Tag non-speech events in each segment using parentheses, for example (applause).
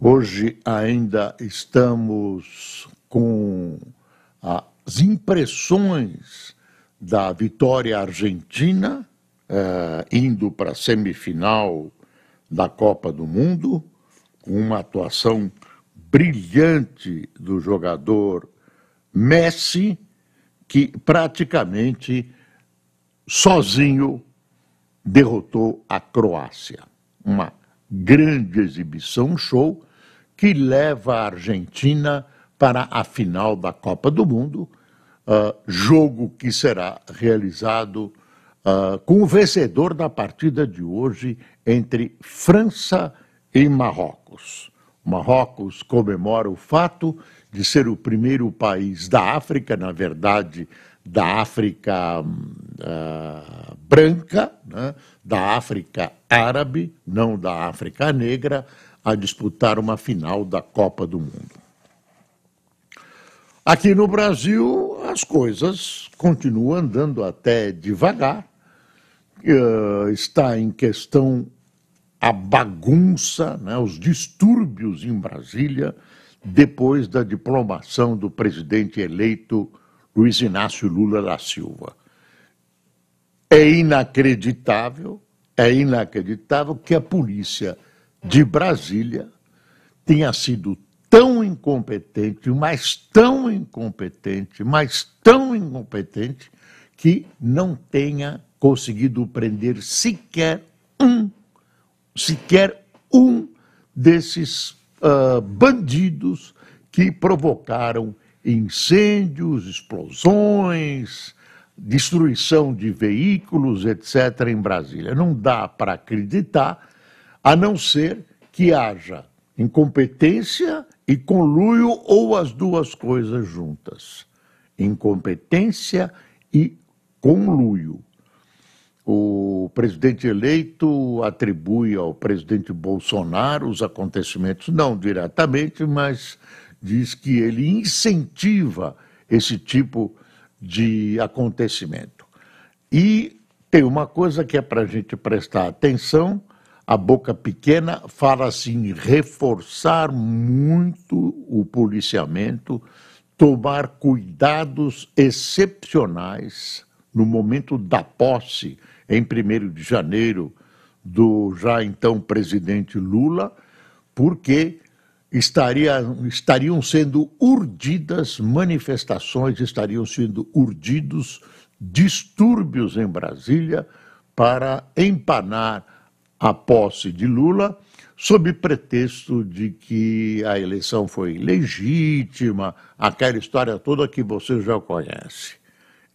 Hoje ainda estamos com as impressões da vitória argentina, eh, indo para a semifinal da Copa do Mundo, com uma atuação brilhante do jogador Messi, que praticamente sozinho derrotou a Croácia. Uma grande exibição, um show que leva a Argentina para a final da Copa do Mundo, uh, jogo que será realizado uh, com o vencedor da partida de hoje entre França e Marrocos. Marrocos comemora o fato de ser o primeiro país da África, na verdade, da África uh, branca, né, da África árabe, não da África negra, a disputar uma final da Copa do Mundo. Aqui no Brasil, as coisas continuam andando até devagar. Uh, está em questão a bagunça, né, os distúrbios em Brasília, depois da diplomação do presidente eleito Luiz Inácio Lula da Silva. É inacreditável, é inacreditável que a polícia de Brasília tenha sido tão incompetente, mas tão incompetente, mas tão incompetente, que não tenha conseguido prender sequer um, sequer um desses uh, bandidos que provocaram incêndios, explosões, destruição de veículos, etc., em Brasília. Não dá para acreditar a não ser que haja incompetência e conluio ou as duas coisas juntas. Incompetência e conluio. O presidente eleito atribui ao presidente Bolsonaro os acontecimentos, não diretamente, mas diz que ele incentiva esse tipo de acontecimento. E tem uma coisa que é para a gente prestar atenção a boca pequena fala assim, reforçar muito o policiamento, tomar cuidados excepcionais no momento da posse, em 1 de janeiro, do já então presidente Lula, porque estaria, estariam sendo urdidas manifestações, estariam sendo urdidos distúrbios em Brasília para empanar a posse de Lula, sob pretexto de que a eleição foi legítima, aquela história toda que você já conhece.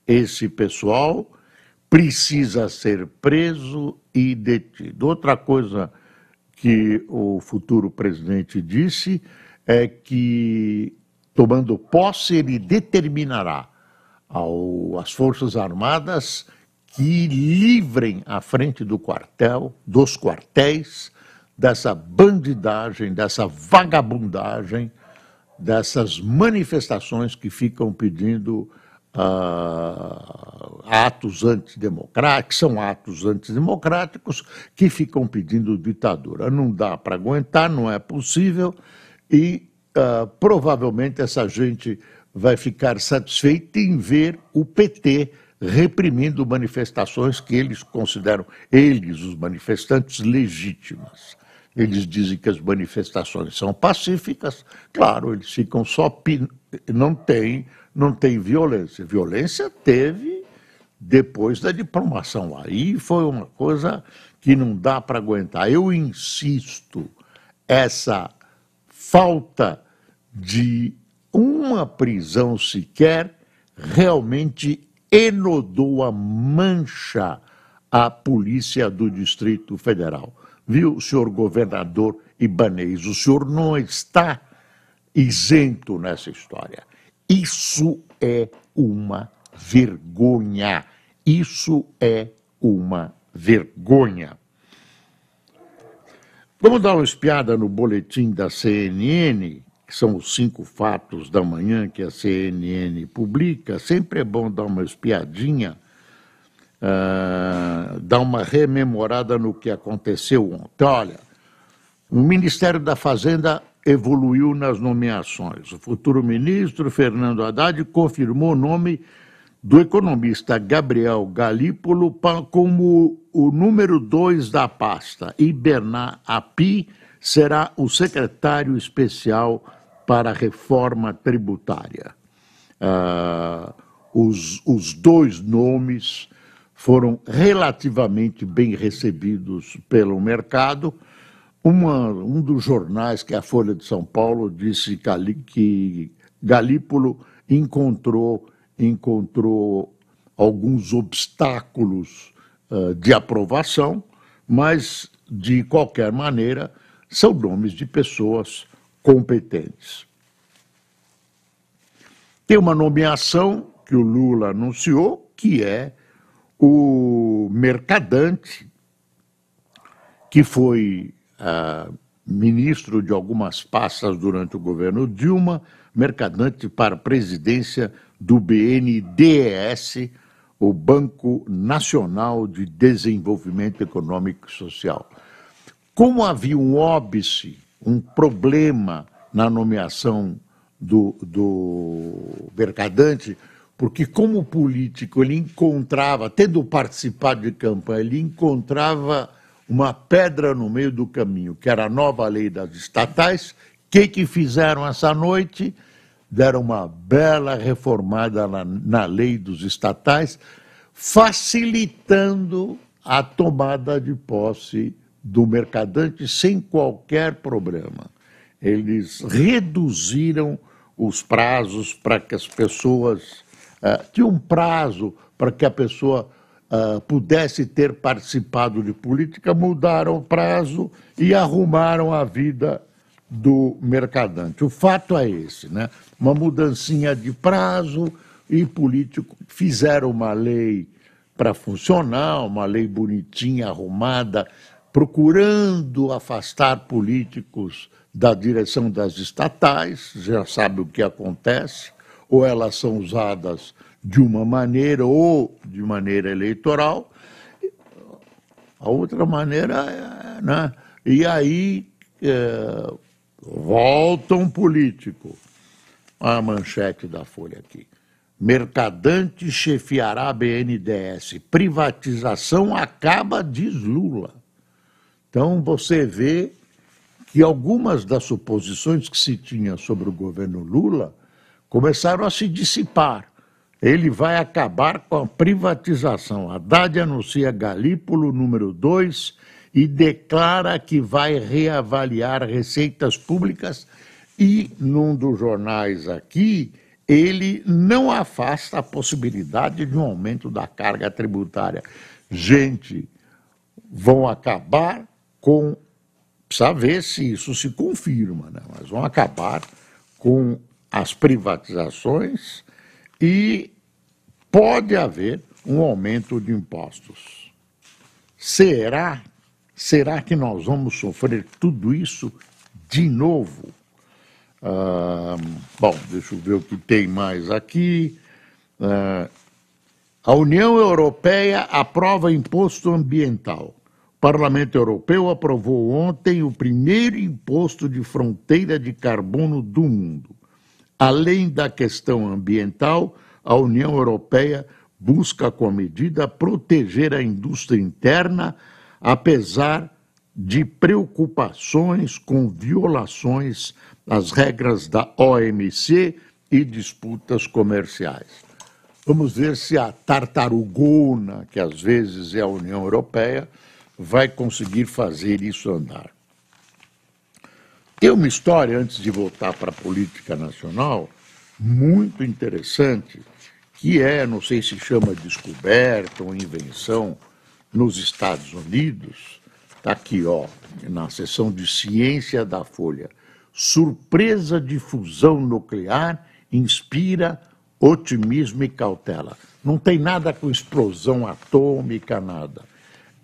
Esse pessoal precisa ser preso e detido. Outra coisa que o futuro presidente disse é que, tomando posse, ele determinará ao, às Forças Armadas que livrem a frente do quartel, dos quartéis, dessa bandidagem, dessa vagabundagem, dessas manifestações que ficam pedindo uh, atos antidemocráticos, são atos antidemocráticos que ficam pedindo ditadura. Não dá para aguentar, não é possível, e uh, provavelmente essa gente vai ficar satisfeita em ver o PT reprimindo manifestações que eles consideram, eles, os manifestantes, legítimas. Eles dizem que as manifestações são pacíficas, claro, eles ficam só. Pin... Não tem, não tem violência. Violência teve depois da diplomação. Aí foi uma coisa que não dá para aguentar. Eu insisto, essa falta de uma prisão sequer realmente enodou a mancha à polícia do Distrito Federal. Viu, senhor governador Ibanez, o senhor não está isento nessa história. Isso é uma vergonha. Isso é uma vergonha. Vamos dar uma espiada no boletim da CNN, que são os cinco fatos da manhã que a CNN publica. Sempre é bom dar uma espiadinha, uh, dar uma rememorada no que aconteceu ontem. Olha, o Ministério da Fazenda evoluiu nas nomeações. O futuro ministro Fernando Haddad confirmou o nome do economista Gabriel Galípolo como o número dois da pasta e Bernard Api será o secretário especial para a reforma tributária. Uh, os, os dois nomes foram relativamente bem recebidos pelo mercado. Uma, um dos jornais, que é a Folha de São Paulo, disse que Galípolo encontrou encontrou alguns obstáculos uh, de aprovação, mas, de qualquer maneira, são nomes de pessoas competentes. Tem uma nomeação que o Lula anunciou, que é o mercadante, que foi ministro de algumas pastas durante o governo Dilma, mercadante para a presidência do BNDES, o Banco Nacional de Desenvolvimento Econômico e Social. Como havia um óbice, um problema na nomeação do, do mercadante, porque como político ele encontrava, tendo participado de campanha, ele encontrava uma pedra no meio do caminho, que era a nova lei das estatais. O que, que fizeram essa noite? deram uma bela reformada na, na lei dos estatais, facilitando a tomada de posse do mercadante sem qualquer problema. Eles reduziram os prazos para que as pessoas. Uh, tinha um prazo para que a pessoa uh, pudesse ter participado de política, mudaram o prazo e arrumaram a vida do mercadante. O fato é esse, né? Uma mudancinha de prazo e político fizeram uma lei para funcionar, uma lei bonitinha, arrumada, procurando afastar políticos da direção das estatais, já sabe o que acontece, ou elas são usadas de uma maneira ou de maneira eleitoral, a outra maneira é, né? E aí é, Volta um político. A manchete da Folha aqui. Mercadante chefiará a BNDES. Privatização acaba, diz Lula. Então você vê que algumas das suposições que se tinha sobre o governo Lula começaram a se dissipar. Ele vai acabar com a privatização. Haddad anuncia Galípolo número 2 e declara que vai reavaliar receitas públicas e, num dos jornais aqui, ele não afasta a possibilidade de um aumento da carga tributária. Gente, vão acabar com. Precisa ver se isso se confirma, né? mas vão acabar com as privatizações e pode haver um aumento de impostos. Será Será que nós vamos sofrer tudo isso de novo? Ah, bom, deixa eu ver o que tem mais aqui. Ah, a União Europeia aprova imposto ambiental. O Parlamento Europeu aprovou ontem o primeiro imposto de fronteira de carbono do mundo. Além da questão ambiental, a União Europeia busca, com a medida, proteger a indústria interna apesar de preocupações com violações às regras da OMC e disputas comerciais. Vamos ver se a tartarugona, que às vezes é a União Europeia, vai conseguir fazer isso andar. Tem uma história, antes de voltar para a política nacional, muito interessante, que é, não sei se chama descoberta ou invenção, nos Estados Unidos, está aqui, ó, na seção de ciência da Folha. surpresa de fusão nuclear inspira otimismo e cautela. Não tem nada com explosão atômica, nada.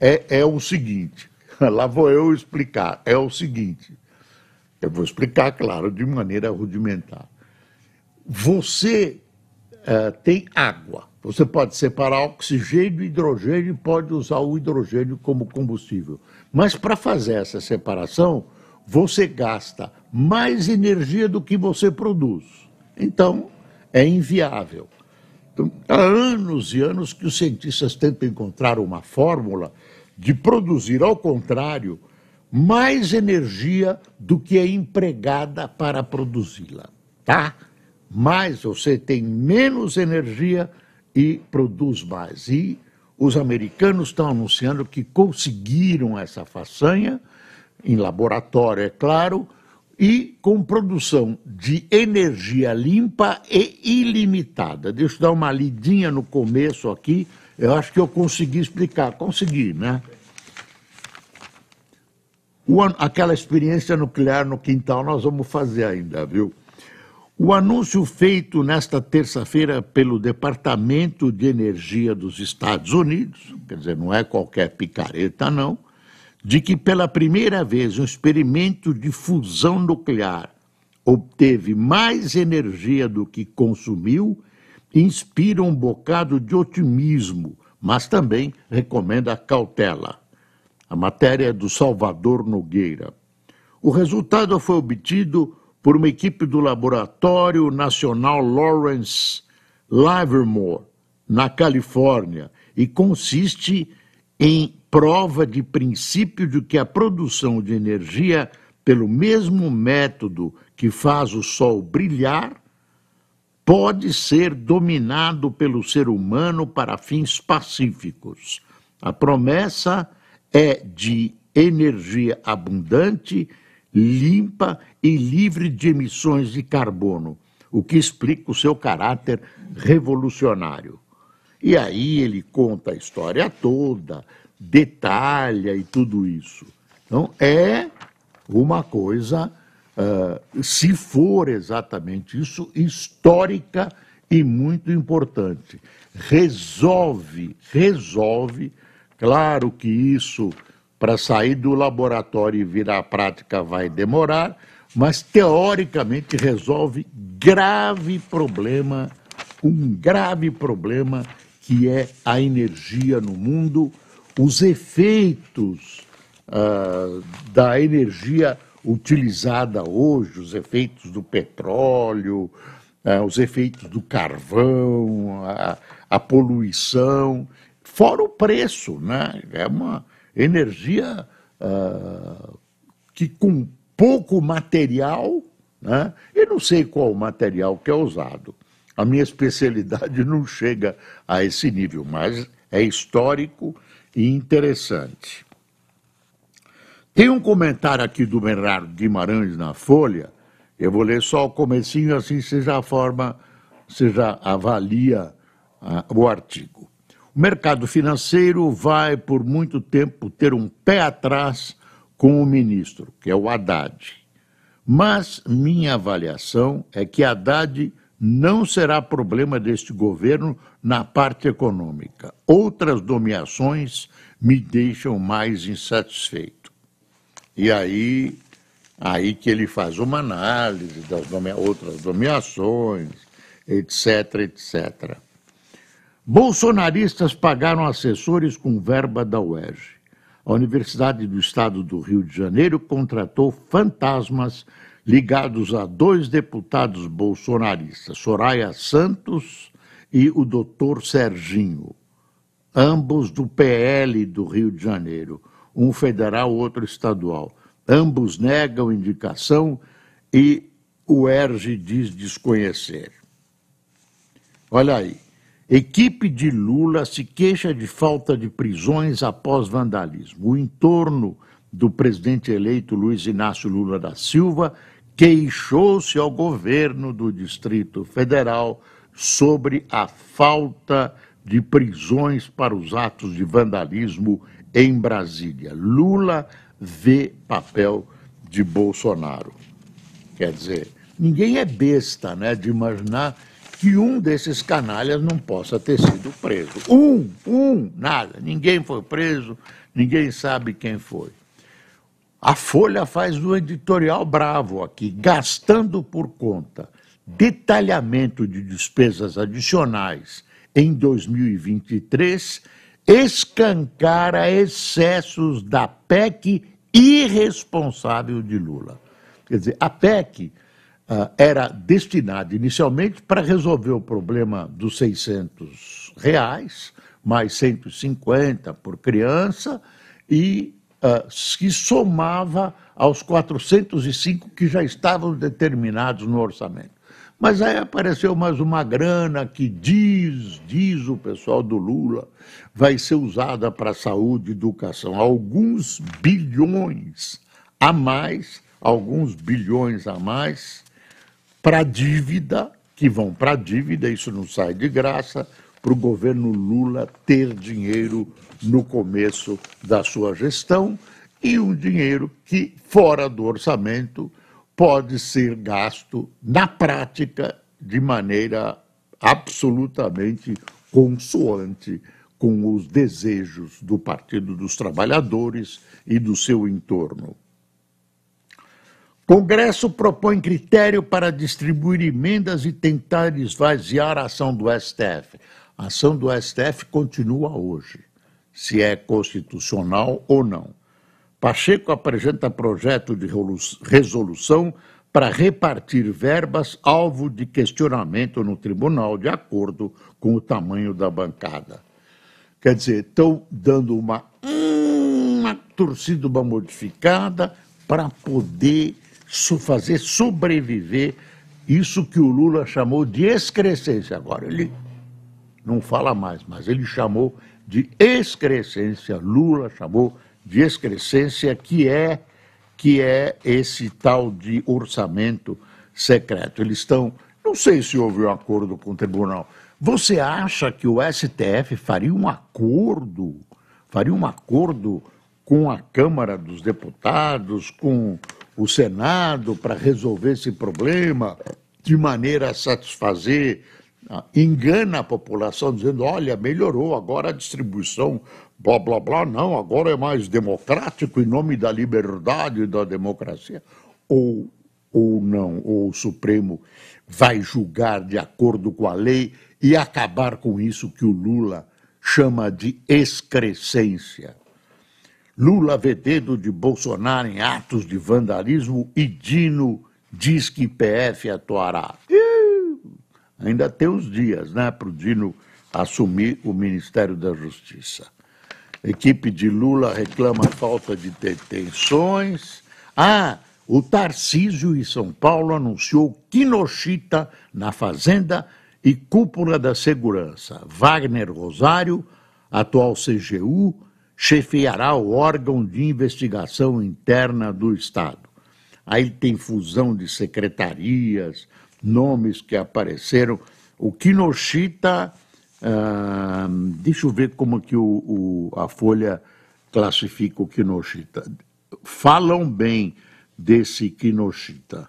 É, é o seguinte, (laughs) lá vou eu explicar, é o seguinte, eu vou explicar, claro, de maneira rudimentar. Você uh, tem água, você pode separar oxigênio e hidrogênio e pode usar o hidrogênio como combustível. Mas para fazer essa separação, você gasta mais energia do que você produz. Então, é inviável. Então, há anos e anos que os cientistas tentam encontrar uma fórmula de produzir, ao contrário, mais energia do que é empregada para produzi-la, tá? Mais você tem menos energia e produz mais. E os americanos estão anunciando que conseguiram essa façanha, em laboratório, é claro, e com produção de energia limpa e ilimitada. Deixa eu dar uma lidinha no começo aqui, eu acho que eu consegui explicar. Consegui, né? O, aquela experiência nuclear no quintal nós vamos fazer ainda, viu? O anúncio feito nesta terça-feira pelo Departamento de Energia dos Estados Unidos, quer dizer, não é qualquer picareta, não, de que pela primeira vez um experimento de fusão nuclear obteve mais energia do que consumiu, inspira um bocado de otimismo, mas também recomenda cautela. A matéria é do Salvador Nogueira. O resultado foi obtido por uma equipe do Laboratório Nacional Lawrence Livermore, na Califórnia, e consiste em prova de princípio de que a produção de energia pelo mesmo método que faz o Sol brilhar pode ser dominado pelo ser humano para fins pacíficos. A promessa é de energia abundante limpa e livre de emissões de carbono, o que explica o seu caráter revolucionário. E aí ele conta a história toda, detalha e tudo isso. Então é uma coisa, uh, se for exatamente isso, histórica e muito importante. Resolve, resolve, claro que isso para sair do laboratório e virar prática vai demorar, mas teoricamente resolve grave problema, um grave problema que é a energia no mundo, os efeitos uh, da energia utilizada hoje, os efeitos do petróleo, uh, os efeitos do carvão, a, a poluição, fora o preço, né? É uma energia uh, que com pouco material, né? eu não sei qual o material que é usado. A minha especialidade (laughs) não chega a esse nível, mas é histórico e interessante. Tem um comentário aqui do Bernardo Guimarães na Folha, eu vou ler só o comecinho, assim você já forma, já avalia uh, o artigo. O mercado financeiro vai, por muito tempo, ter um pé atrás com o ministro, que é o Haddad. Mas minha avaliação é que Haddad não será problema deste governo na parte econômica. Outras nomeações me deixam mais insatisfeito. E aí, aí que ele faz uma análise das outras nomeações, etc, etc. Bolsonaristas pagaram assessores com verba da UERJ. A Universidade do Estado do Rio de Janeiro contratou fantasmas ligados a dois deputados bolsonaristas, Soraya Santos e o doutor Serginho, ambos do PL do Rio de Janeiro, um federal, outro estadual. Ambos negam indicação e o ERJ diz desconhecer. Olha aí. Equipe de Lula se queixa de falta de prisões após vandalismo. O entorno do presidente eleito Luiz Inácio Lula da Silva queixou-se ao governo do Distrito Federal sobre a falta de prisões para os atos de vandalismo em Brasília. Lula vê papel de Bolsonaro. Quer dizer, ninguém é besta né, de imaginar que um desses canalhas não possa ter sido preso. Um, um, nada. Ninguém foi preso, ninguém sabe quem foi. A Folha faz um editorial bravo aqui, gastando por conta detalhamento de despesas adicionais em 2023, escancara excessos da PEC irresponsável de Lula. Quer dizer, a PEC era destinada inicialmente para resolver o problema dos 600 reais, mais 150 por criança, e uh, se somava aos 405 que já estavam determinados no orçamento. Mas aí apareceu mais uma grana que diz, diz o pessoal do Lula, vai ser usada para saúde e educação. Alguns bilhões a mais, alguns bilhões a mais, para dívida, que vão para a dívida, isso não sai de graça, para o governo Lula ter dinheiro no começo da sua gestão e um dinheiro que, fora do orçamento, pode ser gasto na prática de maneira absolutamente consoante com os desejos do Partido dos Trabalhadores e do seu entorno. Congresso propõe critério para distribuir emendas e tentar esvaziar a ação do STF. A ação do STF continua hoje, se é constitucional ou não. Pacheco apresenta projeto de resolução para repartir verbas alvo de questionamento no tribunal, de acordo com o tamanho da bancada. Quer dizer, estão dando uma, uma torcida, uma modificada para poder fazer sobreviver isso que o Lula chamou de excrescência. Agora, ele não fala mais, mas ele chamou de excrescência. Lula chamou de excrescência que é que é esse tal de orçamento secreto. Eles estão, não sei se houve um acordo com o tribunal. Você acha que o STF faria um acordo, faria um acordo com a Câmara dos Deputados, com o Senado para resolver esse problema de maneira a satisfazer engana a população dizendo, olha, melhorou agora a distribuição, blá, blá, blá, não, agora é mais democrático em nome da liberdade e da democracia. Ou, ou não, ou o Supremo vai julgar de acordo com a lei e acabar com isso que o Lula chama de excrescência. Lula vê dedo de Bolsonaro em atos de vandalismo e Dino diz que PF atuará. Ainda tem uns dias né, para o Dino assumir o Ministério da Justiça. Equipe de Lula reclama falta de detenções. Ah, o Tarcísio em São Paulo anunciou Quinochita na Fazenda e Cúpula da Segurança. Wagner Rosário, atual CGU, chefiará o órgão de investigação interna do Estado. Aí tem fusão de secretarias, nomes que apareceram. O Kinoshita, ah, deixa eu ver como que o, o, a Folha classifica o Kinoshita. Falam bem desse Kinoshita.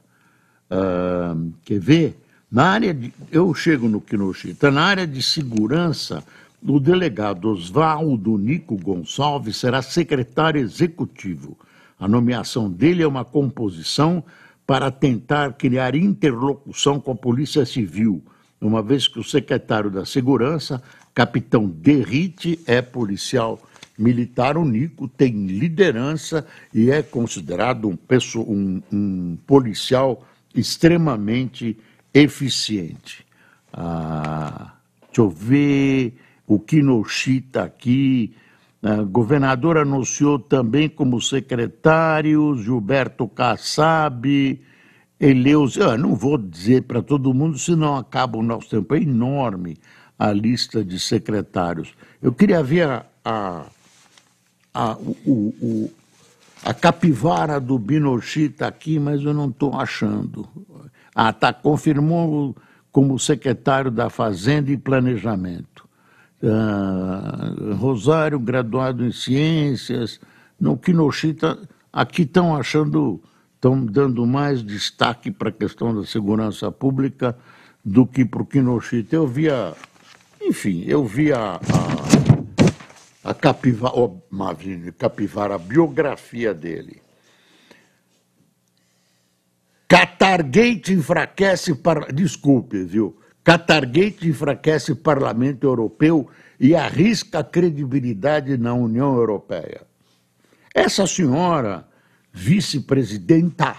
Ah, quer ver? Na área de, eu chego no Kinoshita, na área de segurança, o delegado Oswaldo Nico Gonçalves será secretário executivo. A nomeação dele é uma composição para tentar criar interlocução com a Polícia Civil, uma vez que o secretário da Segurança, capitão Derrite, é policial militar. O Nico tem liderança e é considerado um, um, um policial extremamente eficiente. Ah, deixa eu ver o Kinoshita aqui. O governador anunciou também como secretários Gilberto Kassab, Eleus. Eu não vou dizer para todo mundo, senão acaba o nosso tempo. É enorme a lista de secretários. Eu queria ver a, a, a, o, o, a capivara do Binochita aqui, mas eu não estou achando. Ah, tá, confirmou como secretário da Fazenda e Planejamento. Uh, Rosário, graduado em ciências, no Kinoshita, aqui estão achando, estão dando mais destaque para a questão da segurança pública do que para o Kinoshita. Eu via, enfim, eu via a, a, a Capivara, oh, Capivara, a biografia dele. Qatargate enfraquece, par... desculpe, viu? Qatargate enfraquece o Parlamento Europeu e arrisca a credibilidade na União Europeia. Essa senhora, vice-presidenta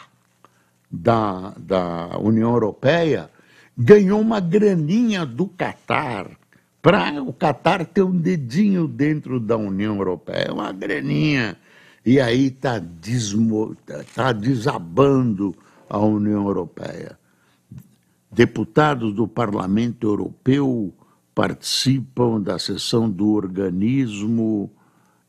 da, da União Europeia, ganhou uma graninha do Catar para o Catar ter um dedinho dentro da União Europeia, uma graninha. E aí está tá desabando a União Europeia. Deputados do Parlamento Europeu participam da sessão do organismo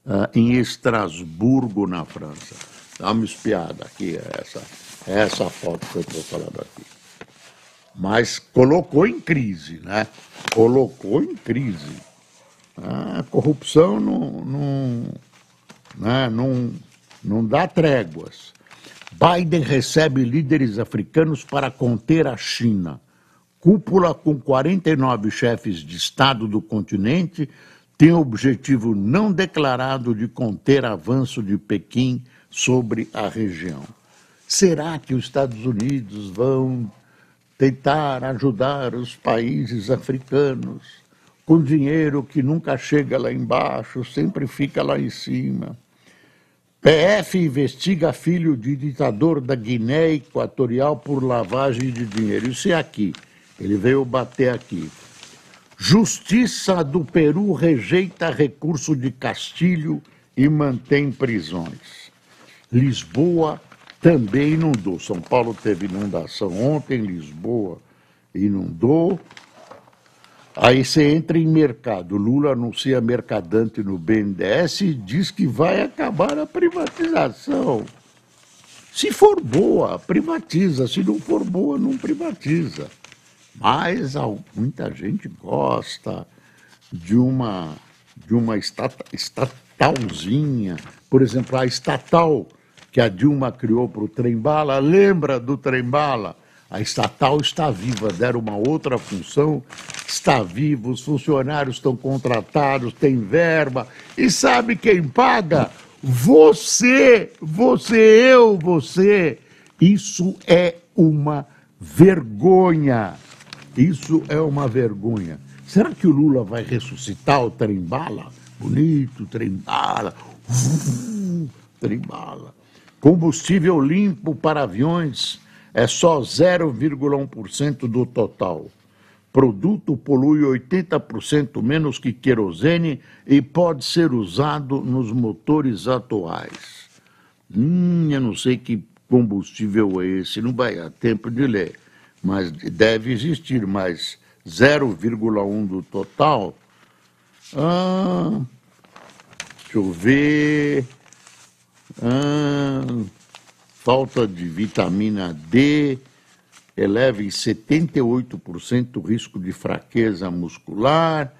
uh, em Estrasburgo, na França. Dá uma espiada aqui, essa, essa foto que eu estou falando aqui. Mas colocou em crise, né? Colocou em crise. A corrupção não, não, né? não, não dá tréguas. Biden recebe líderes africanos para conter a China. Cúpula com 49 chefes de Estado do continente tem objetivo não declarado de conter avanço de Pequim sobre a região. Será que os Estados Unidos vão tentar ajudar os países africanos com dinheiro que nunca chega lá embaixo, sempre fica lá em cima? PF investiga filho de ditador da Guiné Equatorial por lavagem de dinheiro. Isso é aqui. Ele veio bater aqui. Justiça do Peru rejeita recurso de Castilho e mantém prisões. Lisboa também inundou. São Paulo teve inundação ontem, Lisboa inundou. Aí você entra em mercado. Lula anuncia mercadante no BNDES e diz que vai acabar a privatização. Se for boa, privatiza. Se não for boa, não privatiza. Mas muita gente gosta de uma, de uma estatalzinha. Por exemplo, a estatal que a Dilma criou para o trem-bala. Lembra do trem-bala? A estatal está viva, deram uma outra função, está viva, os funcionários estão contratados, tem verba. E sabe quem paga? Você, você, eu, você. Isso é uma vergonha. Isso é uma vergonha. Será que o Lula vai ressuscitar o trem-bala? Bonito, trem-bala. Trem-bala. Combustível limpo para aviões é só 0,1% do total. Produto polui 80% menos que querosene e pode ser usado nos motores atuais. Hum, eu não sei que combustível é esse, não vai dar tempo de ler, mas deve existir, mas 0,1 do total. Ah, deixa eu ver. Ah, falta de vitamina D eleva em 78% o risco de fraqueza muscular.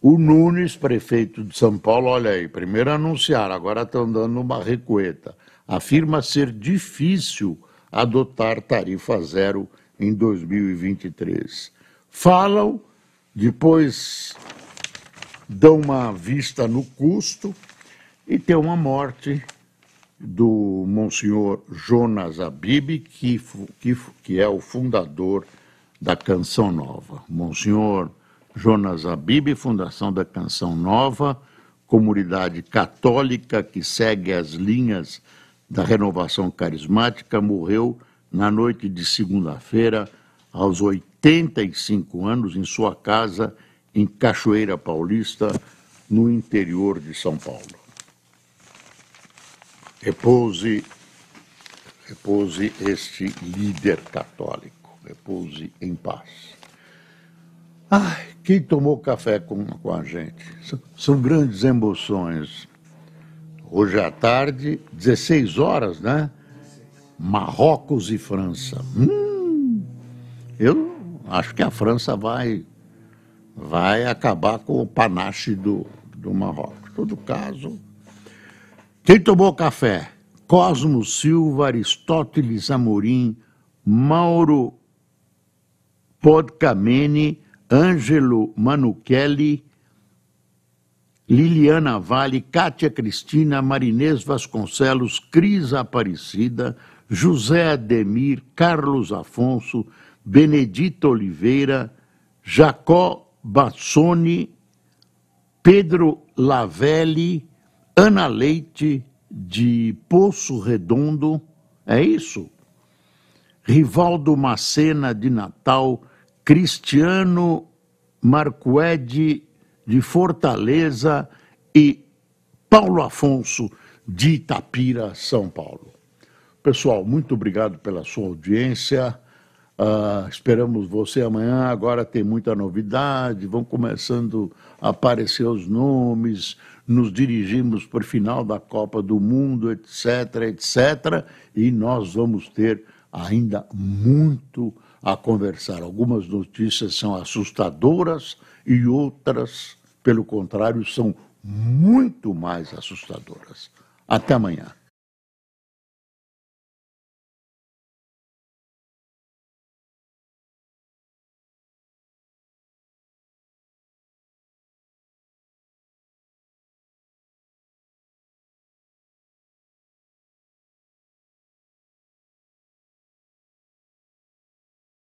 O Nunes, prefeito de São Paulo, olha aí, primeiro anunciaram, agora estão dando uma recueta. Afirma ser difícil adotar tarifa zero em 2023. Falam, depois dão uma vista no custo e tem uma morte do Monsenhor Jonas Abib, que, que, que é o fundador da Canção Nova. Monsenhor Jonas Abib, fundação da Canção Nova, comunidade católica que segue as linhas da renovação carismática, morreu na noite de segunda-feira, aos 85 anos, em sua casa em Cachoeira Paulista, no interior de São Paulo. Repouse, repouse este líder católico, repouse em paz. Ai, quem tomou café com, com a gente? São, são grandes emoções. Hoje à tarde, 16 horas, né? Marrocos e França. Hum, eu acho que a França vai, vai acabar com o panache do, do Marrocos. Todo caso, quem tomou café? Cosmo Silva, Aristóteles Amorim, Mauro Podcamene, Ângelo Manuchelli, Liliana Vale, Cátia Cristina, Marinês Vasconcelos, Cris Aparecida, José Ademir, Carlos Afonso, Benedito Oliveira, Jacó Bassoni, Pedro Lavelli, Ana Leite, de Poço Redondo, é isso? Rivaldo Macena, de Natal, Cristiano Marcuede, de Fortaleza e Paulo Afonso, de Itapira, São Paulo. Pessoal, muito obrigado pela sua audiência. Uh, esperamos você amanhã. Agora tem muita novidade, vão começando a aparecer os nomes, nos dirigimos para o final da Copa do Mundo, etc, etc. E nós vamos ter ainda muito a conversar. Algumas notícias são assustadoras e outras, pelo contrário, são muito mais assustadoras. Até amanhã.